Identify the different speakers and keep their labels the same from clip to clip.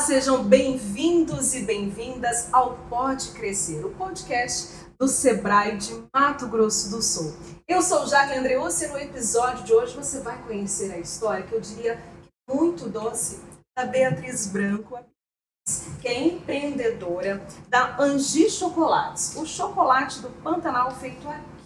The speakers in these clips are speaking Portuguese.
Speaker 1: sejam bem-vindos e bem-vindas ao Pode Crescer, o podcast do Sebrae de Mato Grosso do Sul. Eu sou Jaque Andreucci e no episódio de hoje você vai conhecer a história que eu diria muito doce da Beatriz Branco, que é empreendedora da Angi Chocolates, o chocolate do Pantanal feito aqui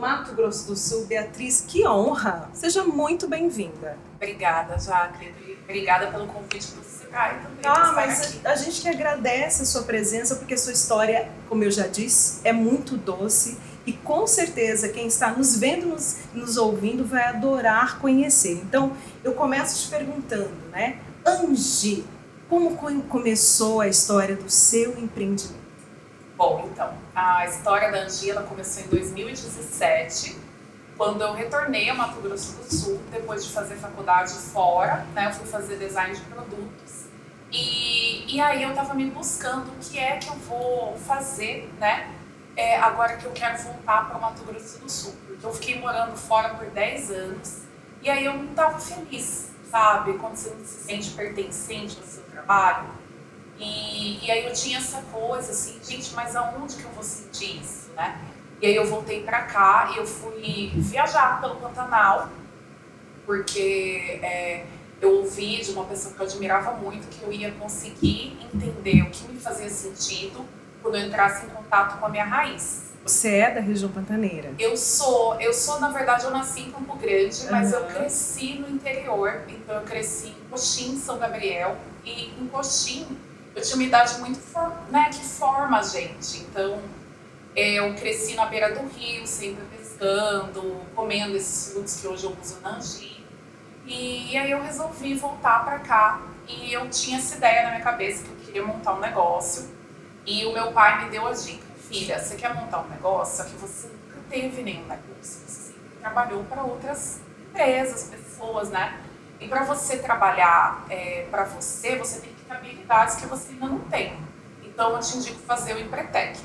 Speaker 1: Mato Grosso do Sul. Beatriz, que honra! Seja muito bem-vinda.
Speaker 2: Obrigada, Jaque. Obrigada pelo convite do Sebrae também.
Speaker 1: Ah, mas a, a gente que agradece a sua presença, porque a sua história, como eu já disse, é muito doce e com certeza quem está nos vendo, nos, nos ouvindo, vai adorar conhecer. Então, eu começo te perguntando, né? Angi, como começou a história do seu empreendimento?
Speaker 2: Então, a história da Angi ela começou em 2017, quando eu retornei a Mato Grosso do Sul, depois de fazer faculdade fora, né? Eu fui fazer design de produtos. E, e aí eu estava me buscando o que é que eu vou fazer, né? É, agora que eu quero voltar para o Mato Grosso do Sul. Porque eu fiquei morando fora por 10 anos e aí eu não estava feliz, sabe? Quando você não se sente pertencente ao seu trabalho. E, e aí eu tinha essa coisa assim, gente, mas aonde que eu vou sentir isso, né? E aí eu voltei para cá e eu fui viajar pelo Pantanal, porque é, eu ouvi de uma pessoa que eu admirava muito que eu ia conseguir entender o que me fazia sentido quando eu entrasse em contato com a minha raiz.
Speaker 1: Você é da região pantaneira?
Speaker 2: Eu sou, eu sou, na verdade, eu nasci em Campo Grande, mas uhum. eu cresci no interior. Então eu cresci em Coxim, São Gabriel, e em Coxim eu tinha uma idade muito, né, que forma a gente. Então eu cresci na beira do rio, sempre pescando, comendo esses frutos que hoje eu uso na Angi. E aí eu resolvi voltar para cá e eu tinha essa ideia na minha cabeça que eu queria montar um negócio. E o meu pai me deu a dica: filha, você quer montar um negócio, só que você nunca teve nenhum negócio, você sempre trabalhou para outras empresas, pessoas, né? E para você trabalhar é, para você, você tem habilidades que você ainda não tem. Então eu te indico fazer o Empretec.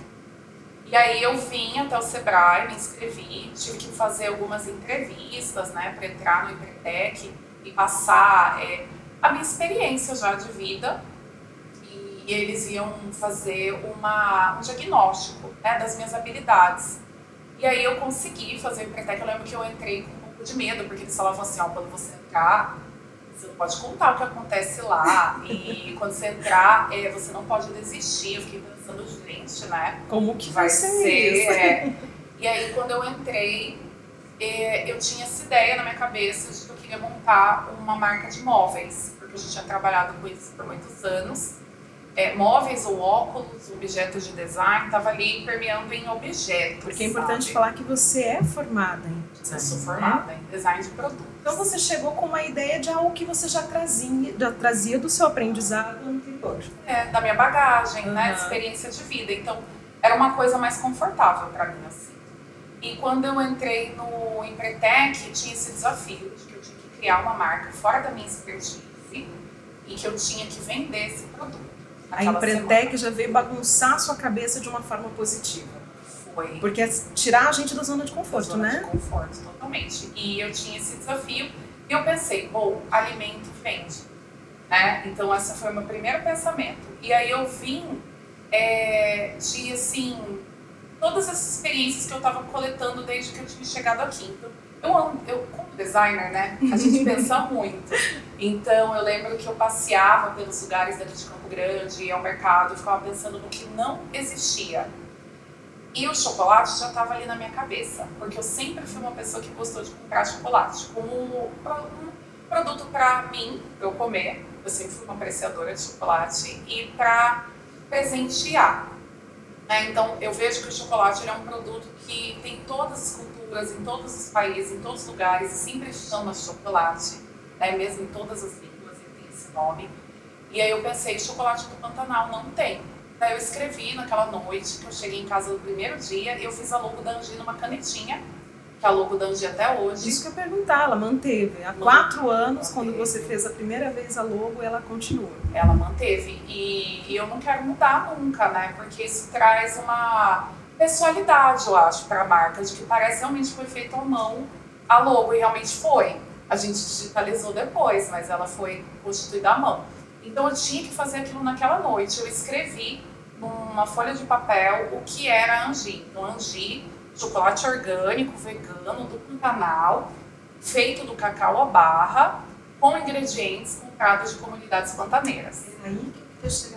Speaker 2: E aí eu vim até o Sebrae, me inscrevi, tive que fazer algumas entrevistas, né, para entrar no Empretec e passar é, a minha experiência já de vida. E, e eles iam fazer uma, um diagnóstico né, das minhas habilidades. E aí eu consegui fazer o Empretec. Eu lembro que eu entrei com um pouco de medo, porque eles falavam assim, ó, quando você entrar, você não pode contar o que acontece lá. E quando você entrar, é, você não pode desistir. Eu fiquei pensando, gente, né?
Speaker 1: Como que vai ser?
Speaker 2: É. E aí, quando eu entrei, é, eu tinha essa ideia na minha cabeça de que eu queria montar uma marca de móveis, porque eu já tinha trabalhado com isso por muitos anos. É, móveis ou óculos, objetos de design, estava ali permeando em objetos.
Speaker 1: Porque é importante sabe? falar que você é formada em
Speaker 2: design. Eu sou formada né? em design de produtos.
Speaker 1: Então você chegou com uma ideia de algo que você já trazia, já trazia do seu aprendizado anterior.
Speaker 2: É, da minha bagagem, uhum. né, experiência de vida. Então era uma coisa mais confortável para mim assim. E quando eu entrei no Empretec, tinha esse desafio de que eu tinha que criar uma marca fora da minha expertise e que eu tinha que vender esse produto.
Speaker 1: A Empretec já veio bagunçar a sua cabeça de uma forma positiva.
Speaker 2: Foi.
Speaker 1: Porque é tirar a gente da zona de conforto,
Speaker 2: zona
Speaker 1: né?
Speaker 2: De conforto, totalmente. E eu tinha esse desafio e eu pensei, bom, alimento vende. Né? Então, esse foi o meu primeiro pensamento. E aí eu vim é, de, assim, todas essas experiências que eu estava coletando desde que eu tinha chegado aqui. Então, eu, amo, eu como designer, né? A gente pensa muito. Então, eu lembro que eu passeava pelos lugares daqui de Campo Grande, ia ao mercado, e ficava pensando no que não existia e o chocolate já estava ali na minha cabeça, porque eu sempre fui uma pessoa que gostou de comprar chocolate como um produto para mim, para eu comer. Eu sempre fui uma apreciadora de chocolate e para presentear. Né? Então, eu vejo que o chocolate é um produto que tem todas as culturas, em todos os países, em todos os lugares, e sempre chama chocolate, né? mesmo em todas as línguas, ele tem esse nome. E aí eu pensei, chocolate do Pantanal não tem. Daí eu escrevi naquela noite que eu cheguei em casa no primeiro dia e eu fiz a logo da Angi numa canetinha, que é a logo da Angi até hoje.
Speaker 1: Isso que eu ia perguntar, ela manteve. Há manteve, quatro anos, manteve. quando você fez a primeira vez a logo, ela continua.
Speaker 2: Ela manteve. E, e eu não quero mudar nunca, né? Porque isso traz uma pessoalidade, eu acho, para a marca, de que parece realmente foi feito à mão a logo, e realmente foi. A gente digitalizou depois, mas ela foi constituída à mão. Então eu tinha que fazer aquilo naquela noite. Eu escrevi numa folha de papel o que era angi. Então, angi, chocolate orgânico, vegano, do Pantanal, feito do cacau à barra, com ingredientes comprados de comunidades pantaneiras.
Speaker 1: É aí que eu.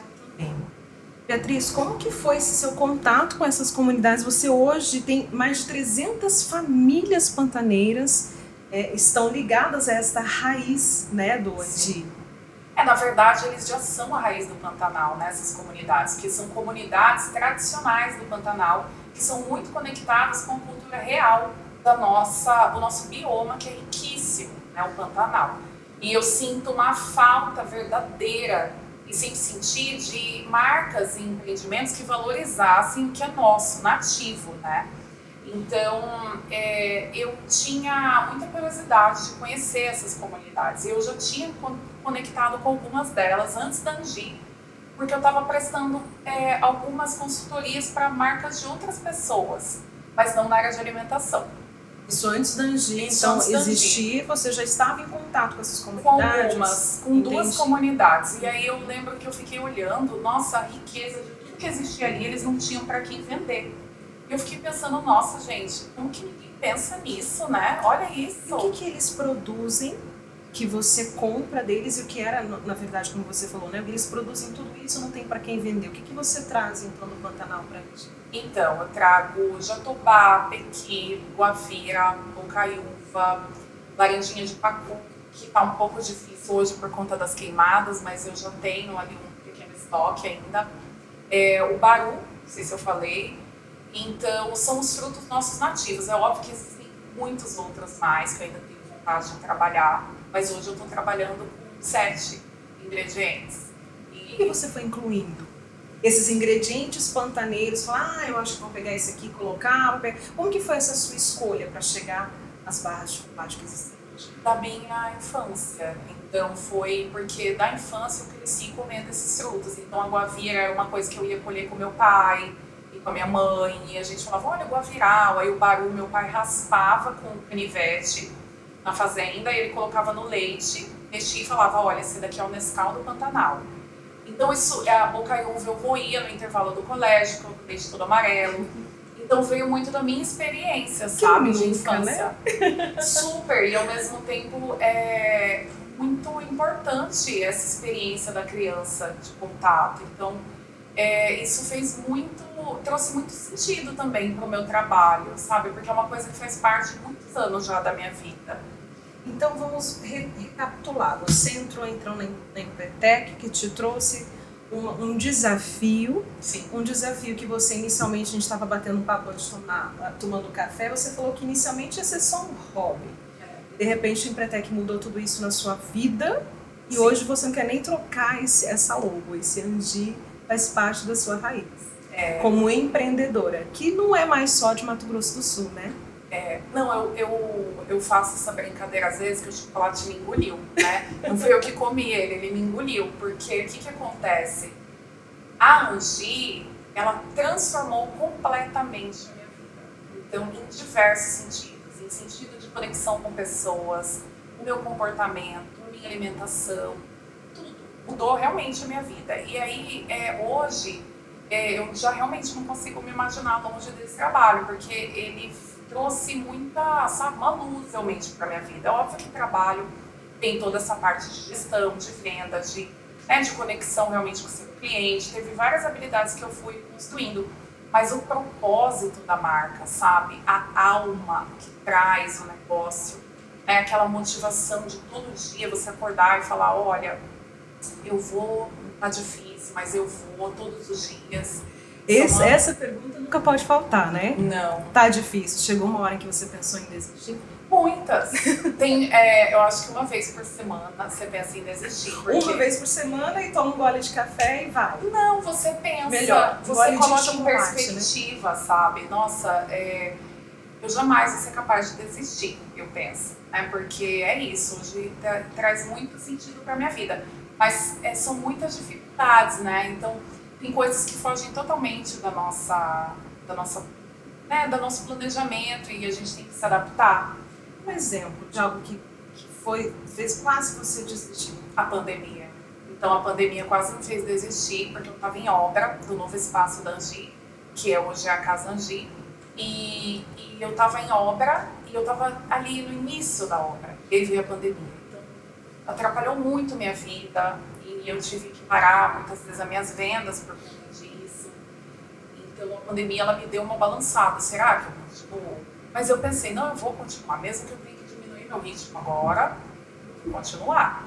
Speaker 1: Beatriz, como que foi esse seu contato com essas comunidades? Você hoje tem mais de 300 famílias pantaneiras é, estão ligadas a esta raiz né, do Andi.
Speaker 2: É, na verdade, eles já são a raiz do Pantanal, né, essas comunidades, que são comunidades tradicionais do Pantanal, que são muito conectadas com a cultura real da nossa, do nosso bioma, que é riquíssimo, né, o Pantanal. E eu sinto uma falta verdadeira e sempre senti de marcas e empreendimentos que valorizassem o que é nosso, nativo, né? Então, é, eu tinha muita curiosidade de conhecer essas comunidades. Eu já tinha conectado com algumas delas antes da Angi, porque eu estava prestando é, algumas consultorias para marcas de outras pessoas, mas não na área de alimentação.
Speaker 1: Isso antes da Angi, então existir, você já estava em contato com essas comunidades?
Speaker 2: Com algumas, com Entendi. duas comunidades. E aí eu lembro que eu fiquei olhando, nossa, a riqueza de tudo que existia ali, eles não tinham para quem vender. E eu fiquei pensando, nossa, gente, como que ninguém pensa nisso, né? Olha isso.
Speaker 1: E o que, que eles produzem que você compra deles e o que era, na verdade, como você falou, né? Eles produzem tudo isso, não tem para quem vender. O que, que você traz, então, no Pantanal para gente?
Speaker 2: Então, eu trago jatobá, pequi, guavira, bocaiúva, laranjinha de pacu, que tá um pouco difícil hoje por conta das queimadas, mas eu já tenho ali um pequeno estoque ainda. É, o baru, não sei se eu falei, então, são os frutos nossos nativos. É óbvio que existem muitos outros mais que eu ainda tenho vontade de trabalhar, mas hoje eu estou trabalhando com sete ingredientes.
Speaker 1: E... O que você foi incluindo? Esses ingredientes pantaneiros, falar, ah, eu acho que vou pegar esse aqui e colocar. Como que foi essa sua escolha para chegar às barras de chocolate que existem?
Speaker 2: Da minha infância. Então foi porque da infância eu cresci comendo esses frutos. Então a guavira era uma coisa que eu ia colher com meu pai com a minha mãe, e a gente falava, olha, guaviral. Aí o baru, meu pai raspava com o canivete na fazenda, ele colocava no leite, mexia e falava, olha, esse daqui é o Nescau do Pantanal. Então isso, a bocaiúva eu roía no intervalo do colégio, com o leite todo amarelo. Então veio muito da minha experiência, que sabe, de infância. Né? Super, e ao mesmo tempo é muito importante essa experiência da criança de contato. Então, é, isso fez muito, trouxe muito sentido também para o meu trabalho, sabe? Porque é uma coisa que faz parte de muitos anos já da minha vida.
Speaker 1: Então vamos re recapitular. Você entrou então na, na Impertec, que te trouxe um, um, desafio,
Speaker 2: Sim.
Speaker 1: um desafio que você inicialmente a gente estava batendo papo de tomar, tomando café. Você falou que inicialmente ia ser só um hobby. É. De repente a Empretec mudou tudo isso na sua vida e Sim. hoje você não quer nem trocar esse, essa logo, esse Angi faz parte da sua raiz. É. Como empreendedora, que não é mais só de Mato Grosso do Sul, né?
Speaker 2: É, não, eu, eu, eu faço essa brincadeira às vezes que o chocolate me engoliu, né? Não fui eu que comi ele, ele me engoliu. Porque o que, que acontece? A Angi, ela transformou completamente a minha vida. Então, em diversos sentidos. Em sentido de conexão com pessoas, o meu comportamento, minha alimentação, mudou realmente a minha vida. E aí, é, hoje, é, eu já realmente não consigo me imaginar longe desse trabalho, porque ele trouxe muita, sabe, uma luz realmente para minha vida. É óbvio que trabalho tem toda essa parte de gestão, de venda, de, né, de conexão realmente com o seu cliente. Teve várias habilidades que eu fui construindo. Mas o propósito da marca, sabe? A alma que traz o negócio, é aquela motivação de todo dia você acordar e falar, olha, eu vou, tá difícil, mas eu vou todos os dias.
Speaker 1: Esse, uma... Essa pergunta nunca pode faltar, né?
Speaker 2: Não.
Speaker 1: Tá difícil. Chegou uma hora que você pensou em desistir?
Speaker 2: Muitas. Tem, é, eu acho que uma vez por semana você pensa em desistir. Porque...
Speaker 1: Uma vez por semana e toma um gole de café e vai.
Speaker 2: Não, você pensa. Melhor. Você coloca em perspectiva, né? sabe? Nossa, é, eu jamais vou ser capaz de desistir, eu penso. Né? Porque é isso, hoje traz muito sentido para minha vida. Mas é, são muitas dificuldades, né? Então, tem coisas que fogem totalmente da nossa, da nossa, né, do nosso planejamento e a gente tem que se adaptar.
Speaker 1: Um exemplo de algo que, que foi, fez quase você desistir.
Speaker 2: A pandemia. Então a pandemia quase me fez desistir, porque eu estava em obra do novo espaço da Angi, que é hoje a Casa Angi. E, e eu estava em obra e eu estava ali no início da obra. E veio a pandemia. Atrapalhou muito minha vida e eu tive que parar muitas vezes as minhas vendas por conta disso. Então a pandemia ela me deu uma balançada. Será que eu continuo? Mas eu pensei, não, eu vou continuar, mesmo que eu tenha que diminuir meu ritmo agora, vou continuar.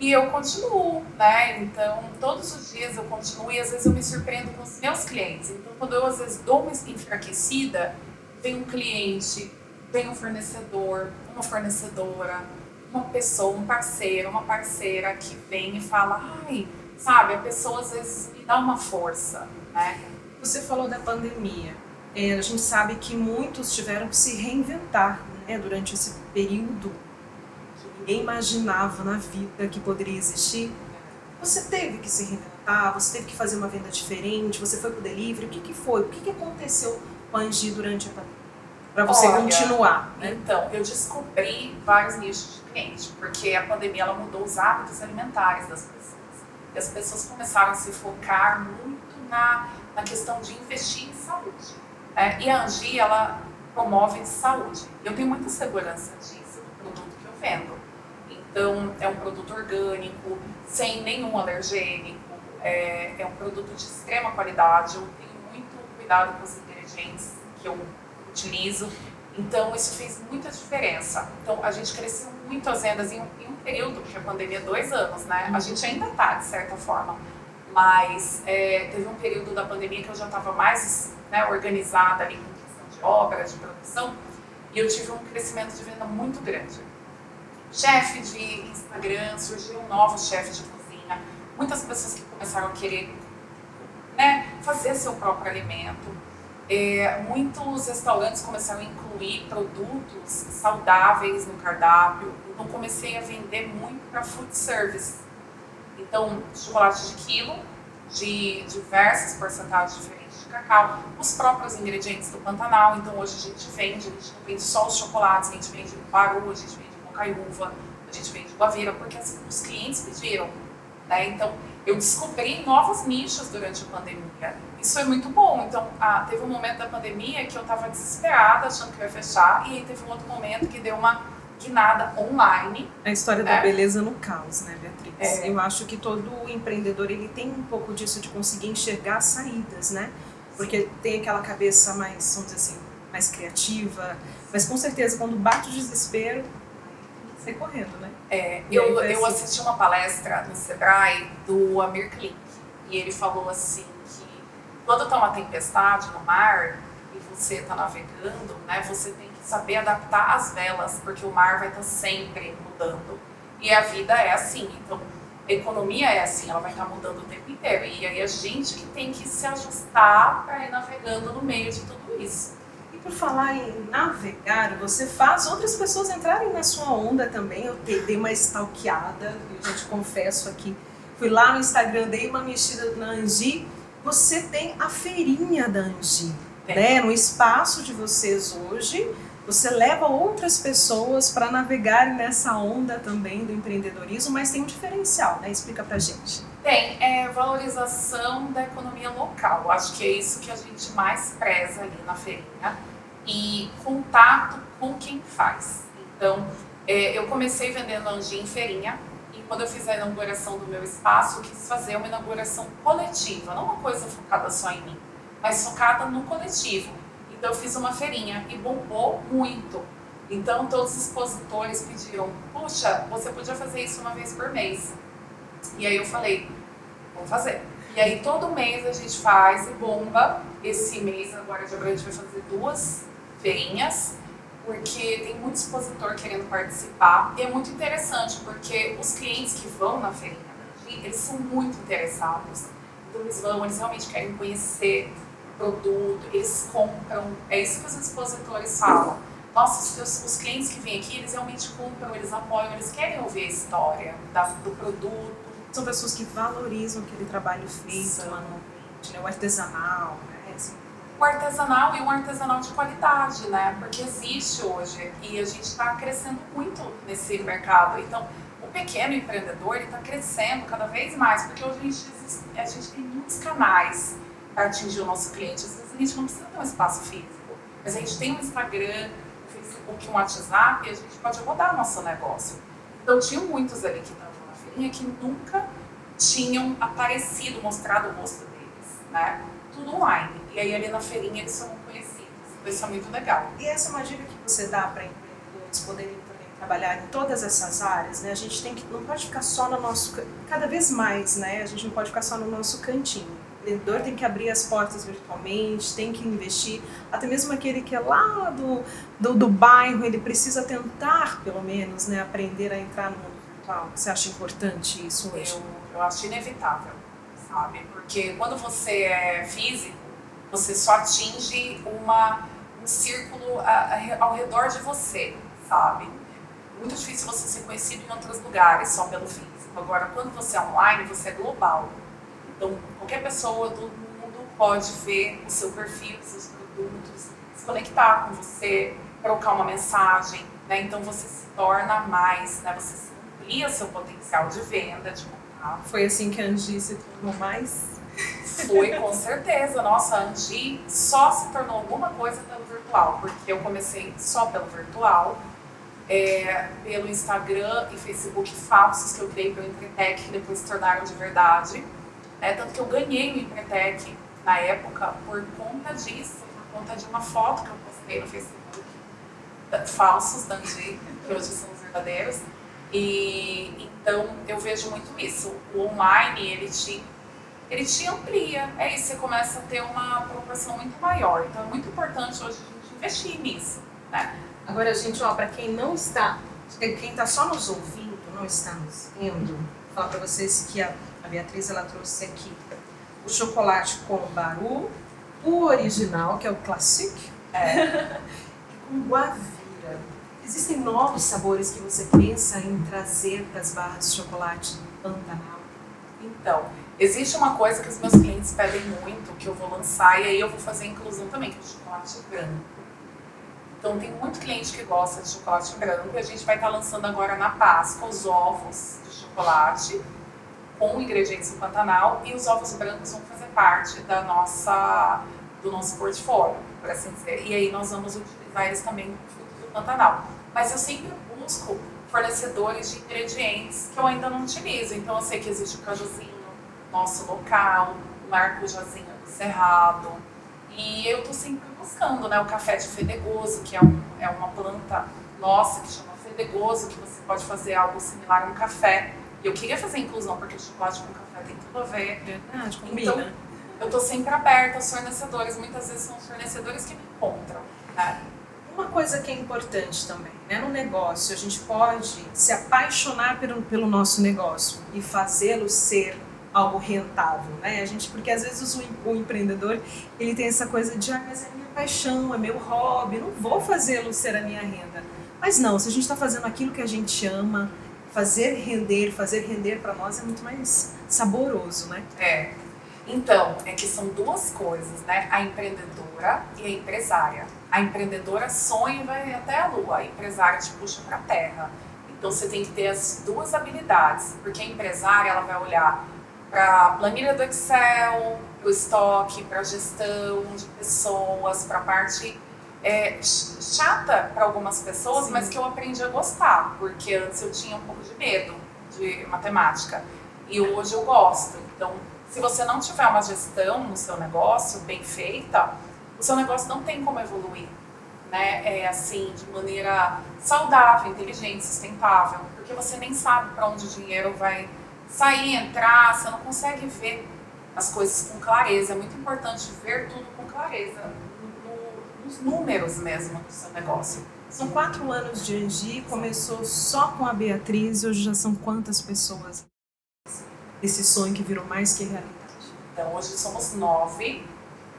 Speaker 2: E eu continuo, né? Então, todos os dias eu continuo e às vezes eu me surpreendo com os meus clientes. Então, quando eu às vezes dou uma enfraquecida, vem um cliente, vem um fornecedor, uma fornecedora, uma pessoa, um parceiro, uma parceira que vem e fala, ai, sabe, a pessoa às vezes me dá uma força, né?
Speaker 1: Você falou da pandemia. É, a gente sabe que muitos tiveram que se reinventar né, durante esse período ninguém imaginava na vida que poderia existir, você teve que se reinventar, você teve que fazer uma venda diferente, você foi para o delivery, o que, que foi? O que, que aconteceu com a Angie durante a pandemia? Para você Olha, continuar.
Speaker 2: Né? Então, eu descobri vários nichos de cliente, porque a pandemia ela mudou os hábitos alimentares das pessoas. E as pessoas começaram a se focar muito na, na questão de investir em saúde. É, e a Angie, ela promove saúde. Eu tenho muita segurança disso, do produto que eu vendo. Então, é um produto orgânico, sem nenhum alergênico, é, é um produto de extrema qualidade. Eu tenho muito cuidado com os ingredientes que eu utilizo. Então, isso fez muita diferença. Então, a gente cresceu muito as vendas em um, em um período, porque a pandemia é dois anos, né? A gente ainda está, de certa forma. Mas é, teve um período da pandemia que eu já estava mais né, organizada ali com questão de obra, de produção, e eu tive um crescimento de venda muito grande chefe de Instagram, surgiram novos chefes de cozinha, muitas pessoas que começaram a querer né, fazer seu próprio alimento. É, muitos restaurantes começaram a incluir produtos saudáveis no cardápio. Então comecei a vender muito para food service. Então, chocolate de quilo, de diversas porcentagens diferentes de cacau, os próprios ingredientes do Pantanal. Então hoje a gente vende, a gente não vende só os chocolates, a gente vende baru, a gente vende caiúva, a gente vende guaveira, porque assim, os clientes pediram. Né? Então, eu descobri novos nichos durante a pandemia. Isso é muito bom. Então, ah, teve um momento da pandemia que eu estava desesperada, achando que ia fechar, e aí teve um outro momento que deu uma guinada online.
Speaker 1: A história da é. beleza no caos, né, Beatriz? É. Eu acho que todo empreendedor ele tem um pouco disso de conseguir enxergar saídas, né? Porque tem aquela cabeça mais, vamos dizer assim, mais criativa, mas com certeza quando bate o desespero, sair correndo, né?
Speaker 2: É, eu, eu assisti uma palestra no Sebrae do Amir Klink e ele falou assim que quando está uma tempestade no mar e você está navegando, né, você tem que saber adaptar as velas, porque o mar vai estar tá sempre mudando. E a vida é assim, então a economia é assim, ela vai estar tá mudando o tempo inteiro. E aí a gente que tem que se ajustar para ir navegando no meio de tudo isso
Speaker 1: por falar em navegar, você faz outras pessoas entrarem na sua onda também. Eu dei uma stalkeada, eu já te confesso aqui. Fui lá no Instagram, dei uma mexida na Angi. Você tem a feirinha da Angi, né? No espaço de vocês hoje, você leva outras pessoas para navegarem nessa onda também do empreendedorismo, mas tem um diferencial, né? Explica pra gente.
Speaker 2: Tem, é valorização da economia local. Acho que é isso que a gente mais preza ali na feirinha e contato com quem faz. Então, é, eu comecei vendendo anjinho em feirinha e quando eu fiz a inauguração do meu espaço, eu quis fazer uma inauguração coletiva, não uma coisa focada só em mim, mas focada no coletivo. Então, eu fiz uma feirinha e bombou muito. Então, todos os expositores pediram: puxa, você podia fazer isso uma vez por mês. E aí eu falei: vou fazer. E aí, todo mês a gente faz e bomba. Esse mês, agora de abril, a gente vai fazer duas feirinhas, porque tem muito expositor querendo participar. E é muito interessante, porque os clientes que vão na feirinha, eles são muito interessados. Então eles vão, eles realmente querem conhecer produto, eles compram. É isso que os expositores falam. Nossa, os, os clientes que vêm aqui, eles realmente compram, eles apoiam, eles querem ouvir a história da, do produto.
Speaker 1: São pessoas que valorizam aquele trabalho feito manualmente, né? o artesanal, né? Assim,
Speaker 2: o artesanal e um artesanal de qualidade, né? Porque existe hoje e a gente está crescendo muito nesse mercado. Então, o pequeno empreendedor está crescendo cada vez mais, porque hoje a gente, a gente tem muitos canais para atingir o nosso cliente. Às vezes a gente não precisa ter um espaço físico, mas a gente tem um Instagram, um Facebook, um WhatsApp e a gente pode rodar nosso negócio. Então tinha muitos ali que estavam na feirinha que nunca tinham aparecido, mostrado o rosto deles, né? Tudo online. E aí ali na feirinha eles são conhecidos. Então isso é muito legal.
Speaker 1: E essa é uma dica que você dá para empreendedores poderem também trabalhar em todas essas áreas, né? A gente tem que não pode ficar só no nosso cada vez mais, né? A gente não pode ficar só no nosso cantinho. Empreendedor tem que abrir as portas virtualmente, tem que investir. Até mesmo aquele que é lá do, do, do bairro, ele precisa tentar, pelo menos, né, aprender a entrar no mundo virtual. Você acha importante isso hoje?
Speaker 2: Eu, eu acho inevitável, sabe? Porque quando você é físico, você só atinge uma, um círculo a, a, ao redor de você, sabe? Muito difícil você ser conhecido em outros lugares, só pelo físico. Agora, quando você é online, você é global. Então, qualquer pessoa do mundo pode ver o seu perfil, os seus produtos, se conectar com você, trocar uma mensagem, né? Então, você se torna mais, né? Você amplia seu potencial de venda, de contato.
Speaker 1: Foi assim que a Angie se tornou mais?
Speaker 2: Foi, com certeza. Nossa, a Angie só se tornou alguma coisa pelo virtual, porque eu comecei só pelo virtual, é, pelo Instagram e Facebook falsos que eu criei pelo Entretec, que depois se tornaram de verdade. É, tanto que eu ganhei o Empretec na época por conta disso, por conta de uma foto que eu postei no Facebook, falsos da que hoje são os verdadeiros. E então eu vejo muito isso. O online ele te ele te amplia, é isso, você começa a ter uma proporção muito maior. Então é muito importante hoje a gente investir nisso, né?
Speaker 1: Agora, gente, ó, para quem não está, quem está só nos ouvindo, não está nos vendo, falar para vocês que a a Beatriz ela trouxe aqui o chocolate com baru, o original, que é o classic, é, e com guavira. Existem novos sabores que você pensa em trazer para as barras de chocolate Pantanal?
Speaker 2: Então, existe uma coisa que os meus clientes pedem muito, que eu vou lançar, e aí eu vou fazer inclusão também, que é o chocolate branco. Então, tem muito cliente que gosta de chocolate branco, e a gente vai estar lançando agora na Páscoa os ovos de chocolate com ingredientes do Pantanal e os ovos brancos vão fazer parte da nossa, do nosso portfólio, por assim dizer. E aí nós vamos utilizar eles também do Pantanal. Mas eu sempre busco fornecedores de ingredientes que eu ainda não utilizo. Então eu sei que existe o cajuzinho nosso local, o marcujazinho do Cerrado. E eu estou sempre buscando né, o café de fedegoso, que é, um, é uma planta nossa que chama fedegoso, que você pode fazer algo similar a um café eu queria fazer inclusão, porque chocolate com café tem tudo a ver.
Speaker 1: Verdade,
Speaker 2: combina. Então, eu estou sempre aberta aos fornecedores. Muitas vezes são os fornecedores que me encontram. Né?
Speaker 1: Uma coisa que é importante também, né? No negócio, a gente pode se apaixonar pelo, pelo nosso negócio e fazê-lo ser algo rentável, né? A gente, porque às vezes o, o empreendedor ele tem essa coisa de, ah, mas é minha paixão, é meu hobby, não vou fazê-lo ser a minha renda. Mas não, se a gente está fazendo aquilo que a gente ama, fazer render, fazer render para nós é muito mais saboroso, né?
Speaker 2: É. Então, é que são duas coisas, né? A empreendedora e a empresária. A empreendedora sonha e vai até a lua, a empresária te puxa para a terra. Então você tem que ter as duas habilidades, porque a empresária ela vai olhar para a planilha do Excel, para o estoque, para a gestão de pessoas, para a parte é, chata para algumas pessoas, Sim. mas que eu aprendi a gostar, porque antes eu tinha um pouco de medo de matemática e hoje eu gosto. Então, se você não tiver uma gestão no seu negócio bem feita, o seu negócio não tem como evoluir, né? É assim, de maneira saudável, inteligente, sustentável, porque você nem sabe para onde o dinheiro vai sair, entrar, você não consegue ver as coisas com clareza. É muito importante ver tudo com clareza os números mesmo do seu negócio.
Speaker 1: São quatro anos de Angi, começou só com a Beatriz, hoje já são quantas pessoas? Esse sonho que virou mais que realidade.
Speaker 2: Então, hoje somos nove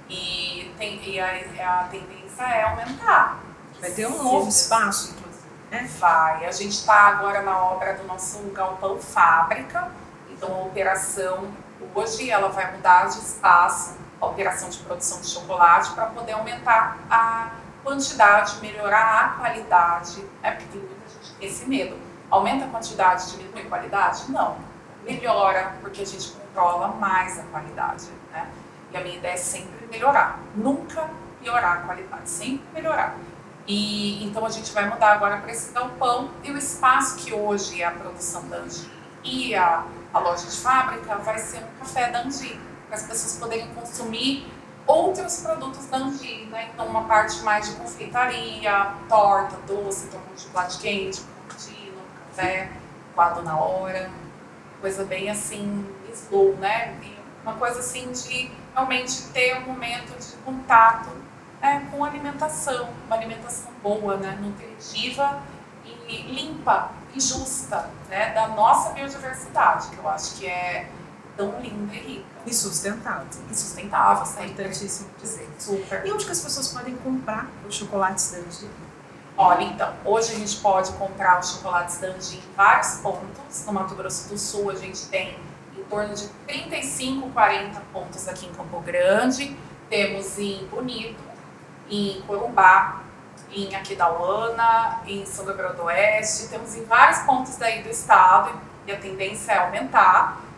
Speaker 2: e, tem, e a, a tendência é aumentar.
Speaker 1: Vai ter um novo espaço, inclusive. Né?
Speaker 2: Vai. A gente está agora na obra do nosso galpão fábrica, então a operação hoje ela vai mudar de espaço a operação de produção de chocolate para poder aumentar a quantidade, melhorar a qualidade, né? porque tem muita gente tem esse medo. Aumenta a quantidade, diminui a qualidade? Não. Melhora, porque a gente controla mais a qualidade. Né? E a minha ideia é sempre melhorar. Nunca piorar a qualidade, sempre melhorar. E então a gente vai mudar agora para esse galpão e o espaço que hoje é a produção da Angi e a, a loja de fábrica vai ser um café da Angi, para as pessoas poderem consumir outros produtos da Angi, né? Então uma parte mais de confeitaria, torta, doce, então um chocolate quente, contínuo, café, quadro na hora, coisa bem assim, slow, né? E uma coisa assim de realmente ter um momento de contato né, com alimentação, uma alimentação boa, né, nutritiva e limpa e justa, né, da nossa biodiversidade, que eu acho que é tão linda e rica.
Speaker 1: E sustentável.
Speaker 2: E sustentável,
Speaker 1: é importantíssimo dizer.
Speaker 2: Super.
Speaker 1: E onde que as pessoas podem comprar os chocolates da Angie?
Speaker 2: Olha, então, hoje a gente pode comprar os chocolates da Angie em vários pontos. No Mato Grosso do Sul a gente tem em torno de 35, 40 pontos aqui em Campo Grande. Temos em Bonito, em Corumbá, em Aquidauana, em São Gabriel do Oeste. Temos em vários pontos daí do estado e a tendência é aumentar.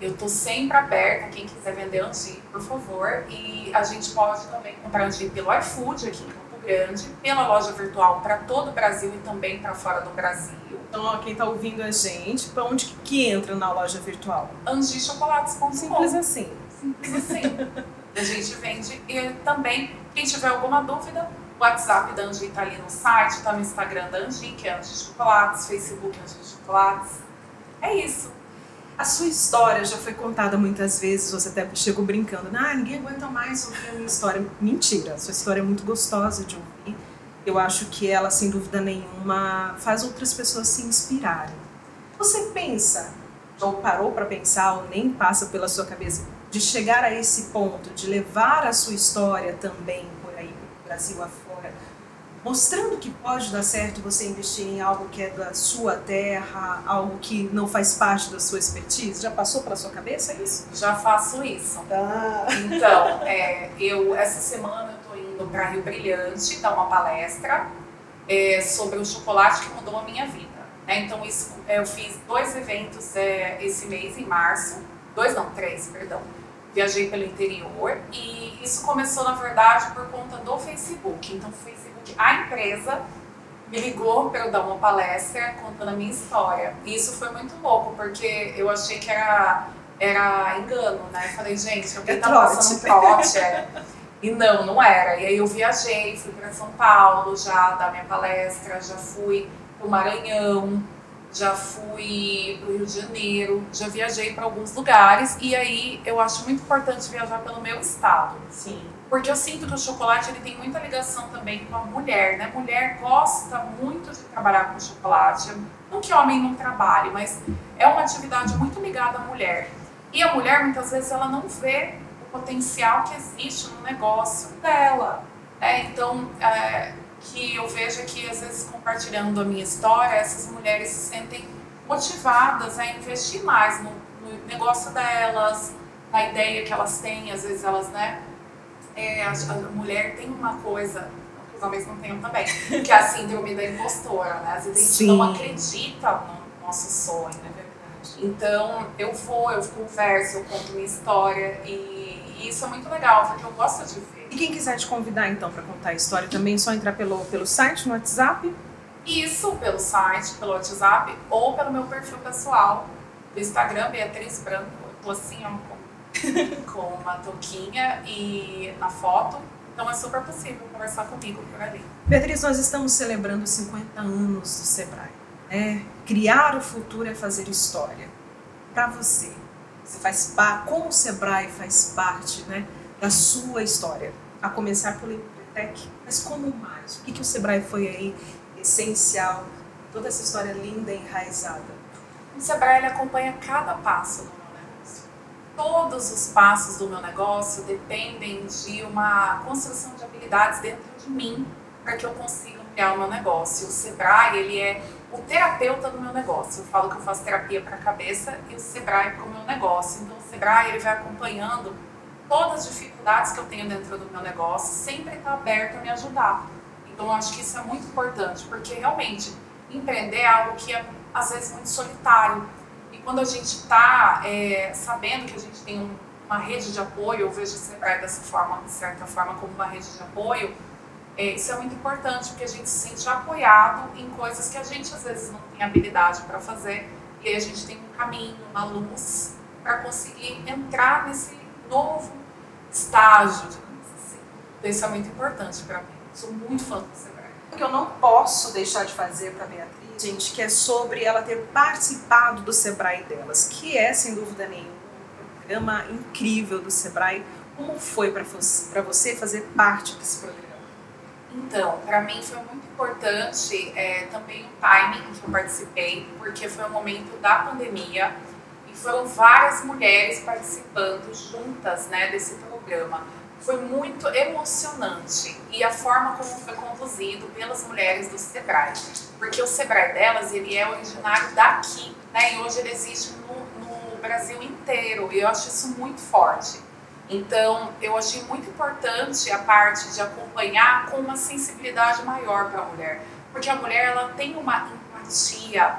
Speaker 2: Eu estou sempre aberta, quem quiser vender anti, por favor. E a gente pode também comprar anti pelo iFood aqui em Campo Grande, pela loja virtual para todo o Brasil e também para fora do Brasil.
Speaker 1: Então, ó, quem está ouvindo a gente, para onde que entra na loja virtual?
Speaker 2: Angichocolates.com
Speaker 1: Simples assim.
Speaker 2: Simples assim. a gente vende e também, quem tiver alguma dúvida, o WhatsApp da Angi está ali no site, está no Instagram da Angi, que é Angi Chocolates, Facebook Angi Chocolates. É isso.
Speaker 1: A sua história já foi contada muitas vezes, você até chegou brincando, ah, ninguém aguenta mais ouvir a minha história. Mentira, a sua história é muito gostosa de ouvir. Eu acho que ela, sem dúvida nenhuma, faz outras pessoas se inspirarem. Você pensa, ou parou para pensar, ou nem passa pela sua cabeça, de chegar a esse ponto, de levar a sua história também por aí, Brasil afora, mostrando que pode dar certo você investir em algo que é da sua terra, algo que não faz parte da sua expertise? Já passou pela sua cabeça isso?
Speaker 2: Já faço isso.
Speaker 1: Ah.
Speaker 2: Então, é, eu essa semana eu tô indo para Rio Brilhante dar uma palestra é, sobre o chocolate que mudou a minha vida. Né? Então, isso, eu fiz dois eventos é, esse mês, em março. Dois não, três, perdão viajei pelo interior e isso começou na verdade por conta do Facebook. Então, o Facebook, a empresa me ligou para eu dar uma palestra contando a minha história. E isso foi muito louco, porque eu achei que era, era engano, né? Eu falei, gente, alguém é tá trote. passando trote. É. E não, não era. E aí eu viajei, fui para São Paulo já dar minha palestra, já fui para o Maranhão, já fui para o Rio de Janeiro, já viajei para alguns lugares e aí eu acho muito importante viajar pelo meu estado.
Speaker 1: Sim.
Speaker 2: Porque eu sinto que o chocolate ele tem muita ligação também com a mulher, né? Mulher gosta muito de trabalhar com chocolate. Não que homem não trabalhe, mas é uma atividade muito ligada à mulher. E a mulher muitas vezes ela não vê o potencial que existe no negócio dela. Né? Então, é, que eu vejo que às vezes compartilhando a minha história, essas mulheres se sentem motivadas a investir mais no, no negócio delas, na ideia que elas têm, às vezes elas, né? É, a, a, mulher tem uma coisa, os homens não tenham também, que é a síndrome da impostora, né? Às vezes a gente não acredita no nosso sonho. É verdade. Então eu vou, eu converso, eu conto minha história e, e isso é muito legal, porque eu gosto de ver
Speaker 1: e quem quiser te convidar então para contar a história também, é só entrar pelo, pelo site, no WhatsApp?
Speaker 2: Isso, pelo site, pelo WhatsApp ou pelo meu perfil pessoal do Instagram, Beatriz Branco. Eu tô assim, ó, com, com uma touquinha e na foto. Então é super possível conversar comigo por ali.
Speaker 1: Beatriz, nós estamos celebrando 50 anos do Sebrae. Né? Criar o futuro é fazer história. Para você, você faz parte, como o Sebrae faz parte, né? Da sua história, a começar pelo Empretec, mas como mais? O que, que o Sebrae foi aí essencial, toda essa história linda e enraizada?
Speaker 2: O Sebrae acompanha cada passo do meu negócio. Todos os passos do meu negócio dependem de uma construção de habilidades dentro de mim para que eu consiga criar o meu negócio. O Sebrae ele é o terapeuta do meu negócio. Eu falo que eu faço terapia para a cabeça e o Sebrae para o meu negócio. Então o Sebrae ele vai acompanhando todas as dificuldades que eu tenho dentro do meu negócio, sempre está aberto a me ajudar. Então, eu acho que isso é muito importante, porque realmente empreender é algo que é, às vezes, muito solitário. E quando a gente está é, sabendo que a gente tem um, uma rede de apoio, eu vejo Sebrae dessa forma, de certa forma, como uma rede de apoio, é, isso é muito importante, porque a gente se sente apoiado em coisas que a gente, às vezes, não tem habilidade para fazer. E aí a gente tem um caminho, uma luz, para conseguir entrar nesse novo estágio, digamos assim. Então, isso é muito importante para mim. Sou muito fã do Sebrae.
Speaker 1: O que eu não posso deixar de fazer para Beatriz, gente, que é sobre ela ter participado do Sebrae delas, que é, sem dúvida nenhuma, um programa incrível do Sebrae. Como foi para você fazer parte desse programa?
Speaker 2: Então, para mim foi muito importante é, também o timing que eu participei, porque foi o momento da pandemia e foram várias mulheres participando juntas né, desse programa foi muito emocionante e a forma como foi conduzido pelas mulheres do Sebrae, porque o Sebrae delas ele é originário daqui, né? E hoje ele existe no, no Brasil inteiro e eu acho isso muito forte. Então eu achei muito importante a parte de acompanhar com uma sensibilidade maior para a mulher, porque a mulher ela tem uma empatia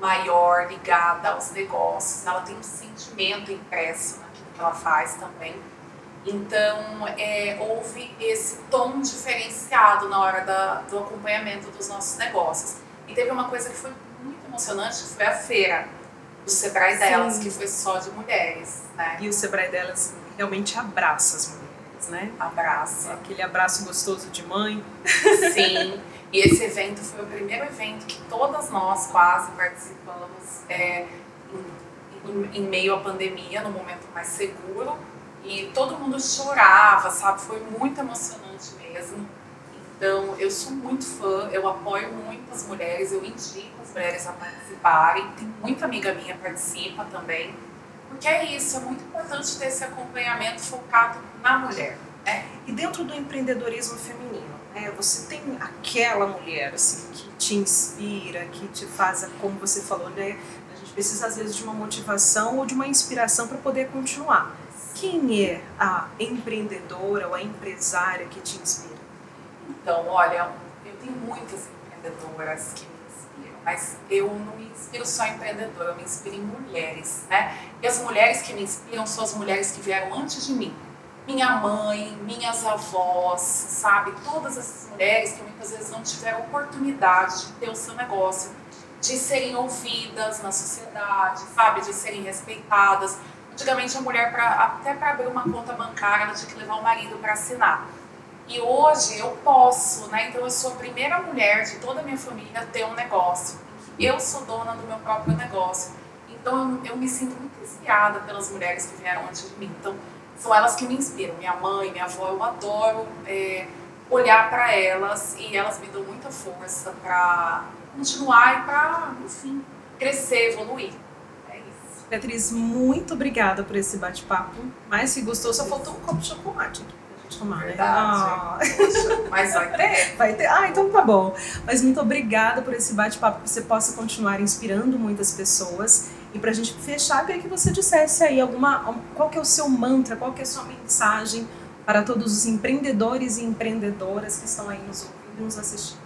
Speaker 2: maior ligada aos negócios, ela tem um sentimento impresso naquilo que ela faz também. Então, é, houve esse tom diferenciado na hora da, do acompanhamento dos nossos negócios. E teve uma coisa que foi muito emocionante, que foi a feira do Sebrae delas, Sim. que foi só de mulheres, né?
Speaker 1: E o Sebrae delas realmente abraça as mulheres, né?
Speaker 2: Abraça.
Speaker 1: É aquele abraço gostoso de mãe.
Speaker 2: Sim. E esse evento foi o primeiro evento que todas nós quase participamos é, em, em, em meio à pandemia, no momento mais seguro e todo mundo chorava, sabe? Foi muito emocionante mesmo. Então, eu sou muito fã, eu apoio muito as mulheres, eu indico as mulheres a participarem. Tem muita amiga minha participa também. Porque é isso, é muito importante ter esse acompanhamento focado na mulher. Né?
Speaker 1: E dentro do empreendedorismo feminino, né, você tem aquela mulher assim, que te inspira, que te faz, como você falou, né? A gente precisa às vezes de uma motivação ou de uma inspiração para poder continuar. Quem é a empreendedora ou a empresária que te inspira?
Speaker 2: Então, olha, eu tenho muitas empreendedoras que me inspiram, mas eu não me inspiro só em empreendedora, eu me inspiro em mulheres, né? E as mulheres que me inspiram são as mulheres que vieram antes de mim. Minha mãe, minhas avós, sabe? Todas essas mulheres que muitas vezes não tiveram oportunidade de ter o seu negócio, de serem ouvidas na sociedade, sabe? De serem respeitadas Antigamente a mulher, pra, até para abrir uma conta bancária, ela tinha que levar o marido para assinar. E hoje eu posso, né? Então eu sou a primeira mulher de toda a minha família a ter um negócio. Eu sou dona do meu próprio negócio. Então eu, eu me sinto muito inspirada pelas mulheres que vieram antes de mim. Então são elas que me inspiram. Minha mãe, minha avó, eu adoro é, olhar para elas e elas me dão muita força para continuar e para, enfim, crescer, evoluir.
Speaker 1: Beatriz, muito obrigada por esse bate-papo. Mas se gostou, só faltou um copo de chocolate aqui pra gente tomar,
Speaker 2: né? Verdade. Ah. Poxa, mas vai ter.
Speaker 1: Vai ter. Ah, então tá bom. Mas muito obrigada por esse bate-papo, que você possa continuar inspirando muitas pessoas. E pra gente fechar, queria que você dissesse aí alguma. Qual que é o seu mantra, qual que é a sua mensagem para todos os empreendedores e empreendedoras que estão aí nos ouvindo e nos assistindo.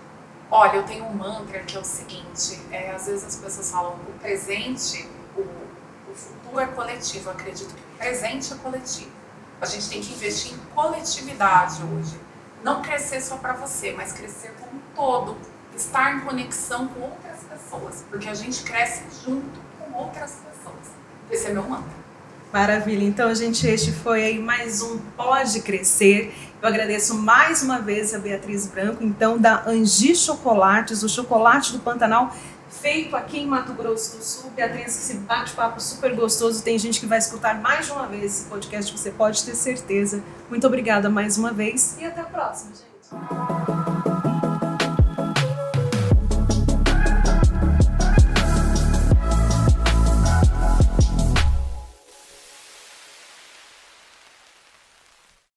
Speaker 2: Olha, eu tenho um mantra que é o seguinte: é, às vezes as pessoas falam o presente, futuro é coletivo. Acredito que o presente é coletivo. A gente tem que investir em coletividade hoje. Não crescer só para você, mas crescer como um todo. Estar em conexão com outras pessoas. Porque a gente cresce junto com outras pessoas. Esse é meu mantra.
Speaker 1: Maravilha. Então, gente, este foi aí mais um Pode Crescer. Eu agradeço mais uma vez a Beatriz Branco, então, da Angi Chocolates, o chocolate do Pantanal feito aqui em Mato Grosso do Sul. Beatriz, esse bate-papo super gostoso. Tem gente que vai escutar mais de uma vez esse podcast, você pode ter certeza. Muito obrigada mais uma vez e até a próxima, gente.